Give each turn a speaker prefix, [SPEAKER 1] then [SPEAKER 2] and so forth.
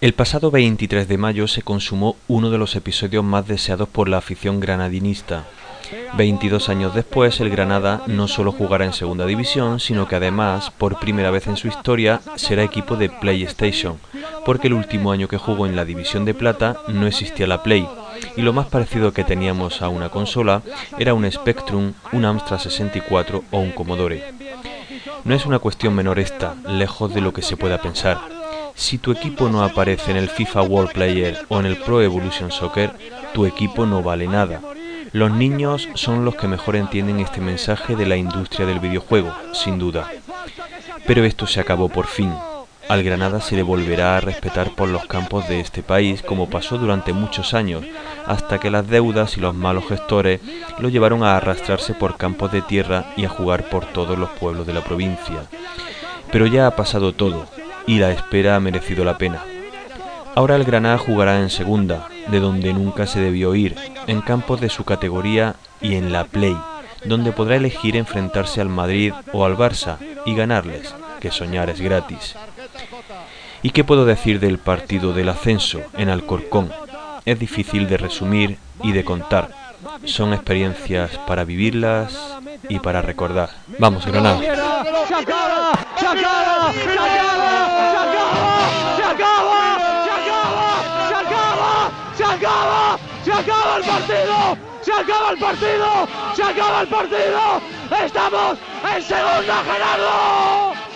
[SPEAKER 1] El pasado 23 de mayo se consumó uno de los episodios más deseados por la afición granadinista. 22 años después, el Granada no solo jugará en segunda división, sino que además, por primera vez en su historia, será equipo de PlayStation, porque el último año que jugó en la división de plata no existía la Play, y lo más parecido que teníamos a una consola era un Spectrum, un Amstrad 64 o un Commodore. No es una cuestión menor esta, lejos de lo que se pueda pensar. Si tu equipo no aparece en el FIFA World Player o en el Pro Evolution Soccer, tu equipo no vale nada. Los niños son los que mejor entienden este mensaje de la industria del videojuego, sin duda. Pero esto se acabó por fin. Al Granada se le volverá a respetar por los campos de este país como pasó durante muchos años, hasta que las deudas y los malos gestores lo llevaron a arrastrarse por campos de tierra y a jugar por todos los pueblos de la provincia. Pero ya ha pasado todo, y la espera ha merecido la pena. Ahora el Granada jugará en segunda, de donde nunca se debió ir, en campos de su categoría y en la Play, donde podrá elegir enfrentarse al Madrid o al Barça y ganarles, que soñar es gratis. ¿Y qué puedo decir del partido del ascenso en Alcorcón? Es difícil de resumir y de contar. Son experiencias para vivirlas y para recordar. Vamos, Granada.
[SPEAKER 2] Acaba! ¡Se acaba el partido! ¡Se acaba el partido! ¡Se acaba el partido! ¡Estamos en segunda, Gerardo!